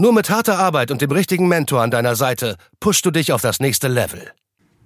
Nur mit harter Arbeit und dem richtigen Mentor an deiner Seite pushst du dich auf das nächste Level.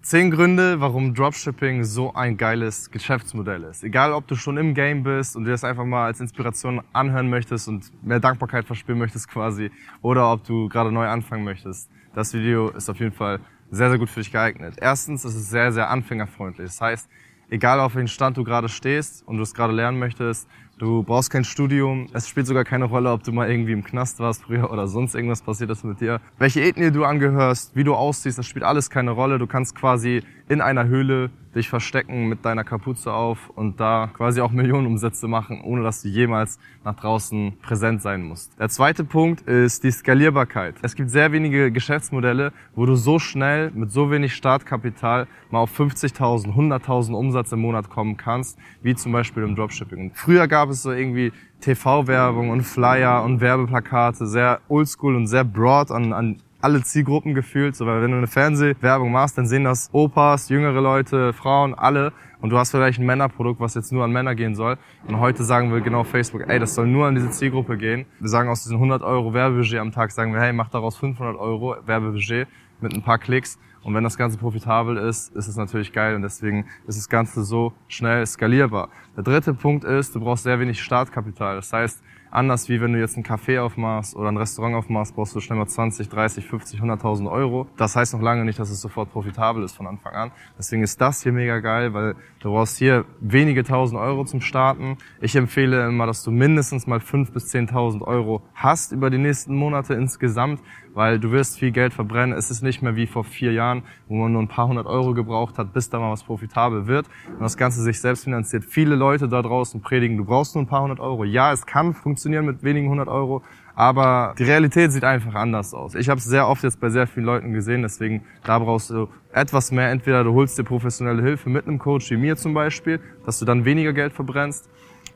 Zehn Gründe, warum Dropshipping so ein geiles Geschäftsmodell ist. Egal, ob du schon im Game bist und dir das einfach mal als Inspiration anhören möchtest und mehr Dankbarkeit verspüren möchtest quasi, oder ob du gerade neu anfangen möchtest. Das Video ist auf jeden Fall sehr, sehr gut für dich geeignet. Erstens, es ist sehr, sehr anfängerfreundlich. Das heißt, egal auf welchem Stand du gerade stehst und du es gerade lernen möchtest, du brauchst kein Studium. Es spielt sogar keine Rolle, ob du mal irgendwie im Knast warst früher oder sonst irgendwas passiert ist mit dir. Welche Ethnie du angehörst, wie du aussiehst, das spielt alles keine Rolle. Du kannst quasi in einer Höhle dich verstecken mit deiner Kapuze auf und da quasi auch Millionenumsätze machen, ohne dass du jemals nach draußen präsent sein musst. Der zweite Punkt ist die Skalierbarkeit. Es gibt sehr wenige Geschäftsmodelle, wo du so schnell mit so wenig Startkapital mal auf 50.000, 100.000 Umsatz im Monat kommen kannst, wie zum Beispiel im Dropshipping. Früher gab es so irgendwie TV-Werbung und Flyer und Werbeplakate, sehr oldschool und sehr broad an, an alle Zielgruppen gefühlt. So, weil wenn du eine Fernsehwerbung machst, dann sehen das Opas, jüngere Leute, Frauen, alle. Und du hast vielleicht ein Männerprodukt, was jetzt nur an Männer gehen soll. Und heute sagen wir genau Facebook, ey, das soll nur an diese Zielgruppe gehen. Wir sagen aus diesen 100 Euro Werbebudget am Tag, sagen wir, hey, mach daraus 500 Euro Werbebudget mit ein paar Klicks. Und wenn das Ganze profitabel ist, ist es natürlich geil und deswegen ist das Ganze so schnell skalierbar. Der dritte Punkt ist, du brauchst sehr wenig Startkapital. Das heißt, Anders wie wenn du jetzt ein Café aufmachst oder ein Restaurant aufmachst, brauchst du schnell mal 20, 30, 50, 100.000 Euro. Das heißt noch lange nicht, dass es sofort profitabel ist von Anfang an. Deswegen ist das hier mega geil, weil du brauchst hier wenige tausend Euro zum Starten. Ich empfehle immer, dass du mindestens mal fünf bis 10.000 Euro hast über die nächsten Monate insgesamt, weil du wirst viel Geld verbrennen. Es ist nicht mehr wie vor vier Jahren, wo man nur ein paar hundert Euro gebraucht hat, bis da mal was profitabel wird und das Ganze sich selbst finanziert. Viele Leute da draußen predigen, du brauchst nur ein paar hundert Euro. Ja, es kann funktionieren mit wenigen hundert Euro, aber die Realität sieht einfach anders aus. Ich habe es sehr oft jetzt bei sehr vielen Leuten gesehen, deswegen da brauchst du etwas mehr. Entweder du holst dir professionelle Hilfe mit einem Coach wie mir zum Beispiel, dass du dann weniger Geld verbrennst,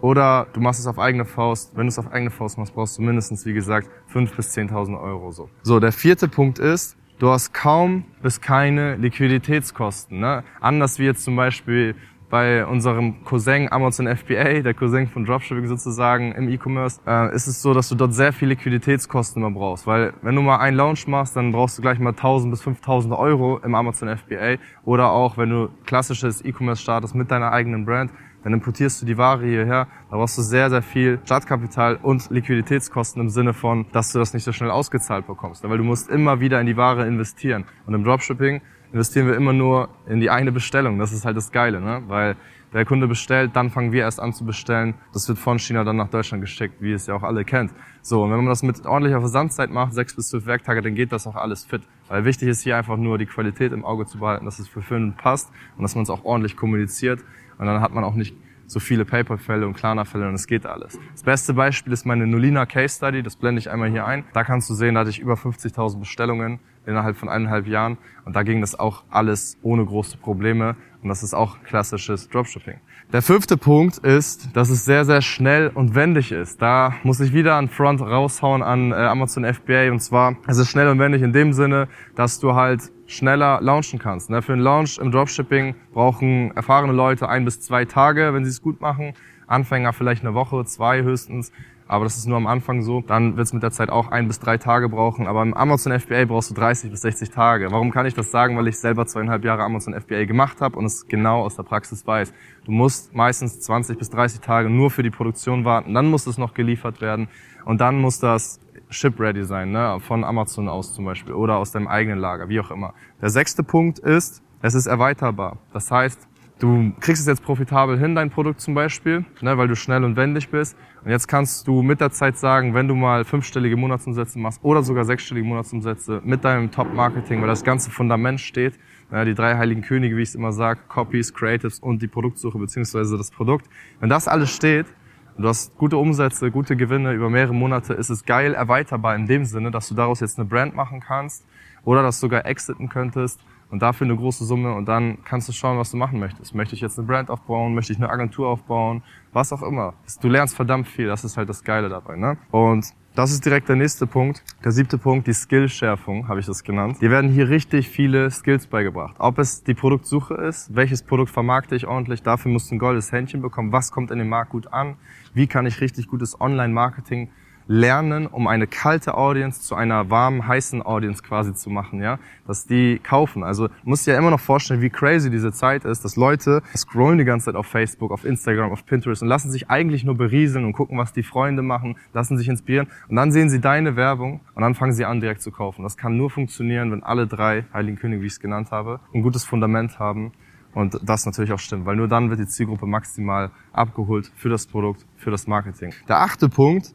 oder du machst es auf eigene Faust. Wenn du es auf eigene Faust machst, brauchst du mindestens, wie gesagt, 5.000 bis 10.000 Euro. So. so, der vierte Punkt ist, du hast kaum bis keine Liquiditätskosten. Ne? Anders wie jetzt zum Beispiel bei unserem Cousin Amazon FBA, der Cousin von Dropshipping sozusagen im E-Commerce, äh, ist es so, dass du dort sehr viel Liquiditätskosten immer brauchst. Weil wenn du mal einen Launch machst, dann brauchst du gleich mal 1000 bis 5000 Euro im Amazon FBA. Oder auch, wenn du klassisches E-Commerce startest mit deiner eigenen Brand, dann importierst du die Ware hierher, da brauchst du sehr, sehr viel Startkapital und Liquiditätskosten im Sinne von, dass du das nicht so schnell ausgezahlt bekommst. Weil du musst immer wieder in die Ware investieren. Und im Dropshipping investieren wir immer nur in die eine Bestellung. Das ist halt das Geile, ne? Weil der Kunde bestellt, dann fangen wir erst an zu bestellen. Das wird von China dann nach Deutschland geschickt, wie es ja auch alle kennt. So, und wenn man das mit ordentlicher Versandzeit macht, sechs bis zwölf Werktage, dann geht das auch alles fit. Weil wichtig ist hier einfach nur die Qualität im Auge zu behalten, dass es für Firmen passt und dass man es auch ordentlich kommuniziert. Und dann hat man auch nicht so viele PayPal-Fälle und Klarna-Fälle und es geht alles. Das beste Beispiel ist meine Nolina Case Study, das blende ich einmal hier ein. Da kannst du sehen, da hatte ich über 50.000 Bestellungen innerhalb von eineinhalb Jahren und da ging das auch alles ohne große Probleme und das ist auch klassisches Dropshipping. Der fünfte Punkt ist, dass es sehr, sehr schnell und wendig ist. Da muss ich wieder an Front raushauen an äh, Amazon FBA und zwar, es ist schnell und wendig in dem Sinne, dass du halt schneller launchen kannst. Ne? Für einen Launch im Dropshipping brauchen erfahrene Leute ein bis zwei Tage, wenn sie es gut machen. Anfänger vielleicht eine Woche, zwei höchstens. Aber das ist nur am Anfang so. Dann wird es mit der Zeit auch ein bis drei Tage brauchen. Aber im Amazon FBA brauchst du 30 bis 60 Tage. Warum kann ich das sagen? Weil ich selber zweieinhalb Jahre Amazon FBA gemacht habe und es genau aus der Praxis weiß. Du musst meistens 20 bis 30 Tage nur für die Produktion warten. Dann muss es noch geliefert werden. Und dann muss das ship-ready sein, ne? von Amazon aus zum Beispiel oder aus deinem eigenen Lager, wie auch immer. Der sechste Punkt ist, es ist erweiterbar. Das heißt, du kriegst es jetzt profitabel hin, dein Produkt zum Beispiel, ne, weil du schnell und wendig bist. Und jetzt kannst du mit der Zeit sagen, wenn du mal fünfstellige Monatsumsätze machst oder sogar sechsstellige Monatsumsätze mit deinem Top-Marketing, weil das ganze Fundament steht, ne, die drei heiligen Könige, wie ich es immer sage, Copies, Creatives und die Produktsuche beziehungsweise das Produkt. Wenn das alles steht, du hast gute Umsätze, gute Gewinne über mehrere Monate, ist es geil erweiterbar in dem Sinne, dass du daraus jetzt eine Brand machen kannst oder das sogar exiten könntest und dafür eine große Summe und dann kannst du schauen, was du machen möchtest. Möchte ich jetzt eine Brand aufbauen? Möchte ich eine Agentur aufbauen? Was auch immer. Du lernst verdammt viel. Das ist halt das Geile dabei. Ne? Und das ist direkt der nächste Punkt. Der siebte Punkt, die Skillschärfung, habe ich das genannt. Dir werden hier richtig viele Skills beigebracht. Ob es die Produktsuche ist, welches Produkt vermarkte ich ordentlich, dafür musst du ein goldes Händchen bekommen, was kommt in den Markt gut an, wie kann ich richtig gutes Online-Marketing lernen, um eine kalte Audience zu einer warmen, heißen Audience quasi zu machen, ja, dass die kaufen. Also musst dir ja immer noch vorstellen, wie crazy diese Zeit ist, dass Leute scrollen die ganze Zeit auf Facebook, auf Instagram, auf Pinterest und lassen sich eigentlich nur berieseln und gucken, was die Freunde machen, lassen sich inspirieren und dann sehen sie deine Werbung und dann fangen sie an, direkt zu kaufen. Das kann nur funktionieren, wenn alle drei Heiligen Könige, wie ich es genannt habe, ein gutes Fundament haben und das natürlich auch stimmt, weil nur dann wird die Zielgruppe maximal abgeholt für das Produkt, für das Marketing. Der achte Punkt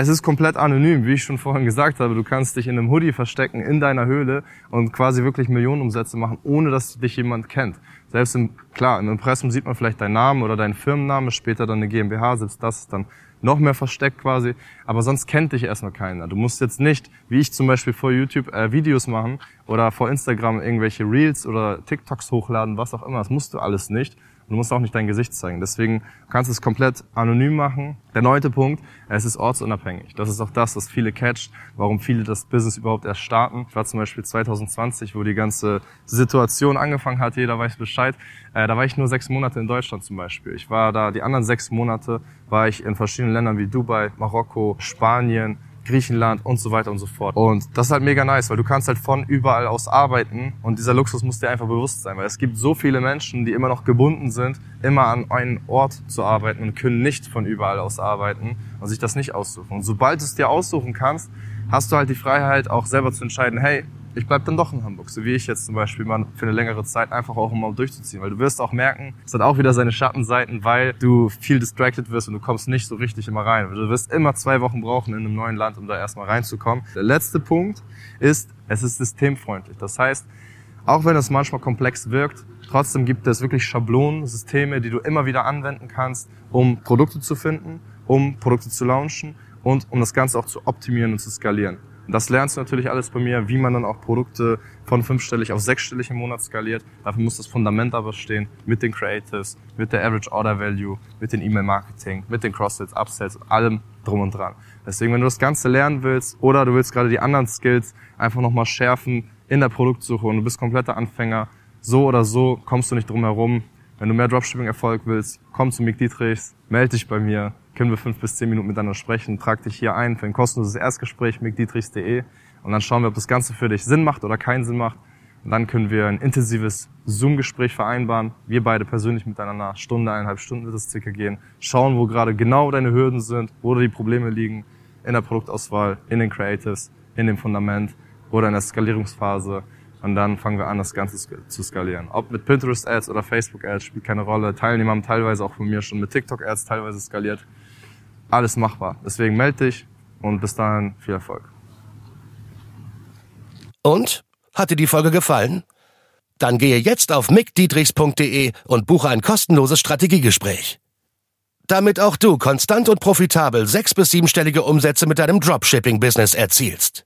es ist komplett anonym, wie ich schon vorhin gesagt habe. Du kannst dich in einem Hoodie verstecken, in deiner Höhle und quasi wirklich Millionenumsätze machen, ohne dass dich jemand kennt. Selbst im, klar, im Impressum sieht man vielleicht deinen Namen oder deinen Firmennamen, später dann eine GmbH, selbst das ist dann noch mehr versteckt quasi, aber sonst kennt dich erstmal keiner. Du musst jetzt nicht, wie ich zum Beispiel vor YouTube äh, Videos machen oder vor Instagram irgendwelche Reels oder TikToks hochladen, was auch immer. Das musst du alles nicht. Du musst auch nicht dein Gesicht zeigen. Deswegen kannst du es komplett anonym machen. Der neunte Punkt, es ist ortsunabhängig. Das ist auch das, was viele catcht, warum viele das Business überhaupt erst starten. Ich war zum Beispiel 2020, wo die ganze Situation angefangen hat, jeder weiß Bescheid. Äh, da war ich nur sechs Monate in Deutschland zum Beispiel. Ich war da, die anderen sechs Monate war ich in verschiedenen Ländern wie Dubai, Marokko, Spanien, Griechenland und so weiter und so fort. Und das ist halt mega nice, weil du kannst halt von überall aus arbeiten und dieser Luxus muss dir einfach bewusst sein, weil es gibt so viele Menschen, die immer noch gebunden sind, immer an einen Ort zu arbeiten und können nicht von überall aus arbeiten und sich das nicht aussuchen. Und sobald du es dir aussuchen kannst, hast du halt die Freiheit auch selber zu entscheiden, hey, ich bleib dann doch in Hamburg, so wie ich jetzt zum Beispiel mal für eine längere Zeit, einfach auch um mal durchzuziehen. Weil du wirst auch merken, es hat auch wieder seine Schattenseiten, weil du viel distracted wirst und du kommst nicht so richtig immer rein. Du wirst immer zwei Wochen brauchen in einem neuen Land, um da erstmal reinzukommen. Der letzte Punkt ist, es ist systemfreundlich. Das heißt, auch wenn es manchmal komplex wirkt, trotzdem gibt es wirklich Schablonen, Systeme, die du immer wieder anwenden kannst, um Produkte zu finden, um Produkte zu launchen und um das Ganze auch zu optimieren und zu skalieren. Das lernst du natürlich alles bei mir, wie man dann auch Produkte von fünfstellig auf sechsstellig im Monat skaliert. Dafür muss das Fundament aber stehen mit den Creatives, mit der Average Order Value, mit den E-Mail-Marketing, mit den Cross-Sales, Upsells, allem drum und dran. Deswegen, wenn du das Ganze lernen willst oder du willst gerade die anderen Skills einfach nochmal schärfen in der Produktsuche und du bist kompletter Anfänger, so oder so kommst du nicht drum herum. Wenn du mehr Dropshipping-Erfolg willst, komm zu Mick Dietrichs, melde dich bei mir können wir fünf bis zehn Minuten miteinander sprechen. Trag dich hier ein für ein kostenloses Erstgespräch mit dietrichs.de und dann schauen wir, ob das Ganze für dich Sinn macht oder keinen Sinn macht. Und dann können wir ein intensives Zoom-Gespräch vereinbaren. Wir beide persönlich miteinander, Stunde, eineinhalb Stunden wird es circa gehen. Schauen, wo gerade genau deine Hürden sind, wo die Probleme liegen in der Produktauswahl, in den Creatives, in dem Fundament oder in der Skalierungsphase. Und dann fangen wir an, das Ganze zu skalieren. Ob mit Pinterest Ads oder Facebook Ads spielt keine Rolle. Teilnehmer haben teilweise auch von mir schon mit TikTok Ads teilweise skaliert alles machbar. Deswegen melde dich und bis dahin viel Erfolg. Und? Hat dir die Folge gefallen? Dann gehe jetzt auf mickdietrichs.de und buche ein kostenloses Strategiegespräch. Damit auch du konstant und profitabel sechs- bis siebenstellige Umsätze mit deinem Dropshipping-Business erzielst.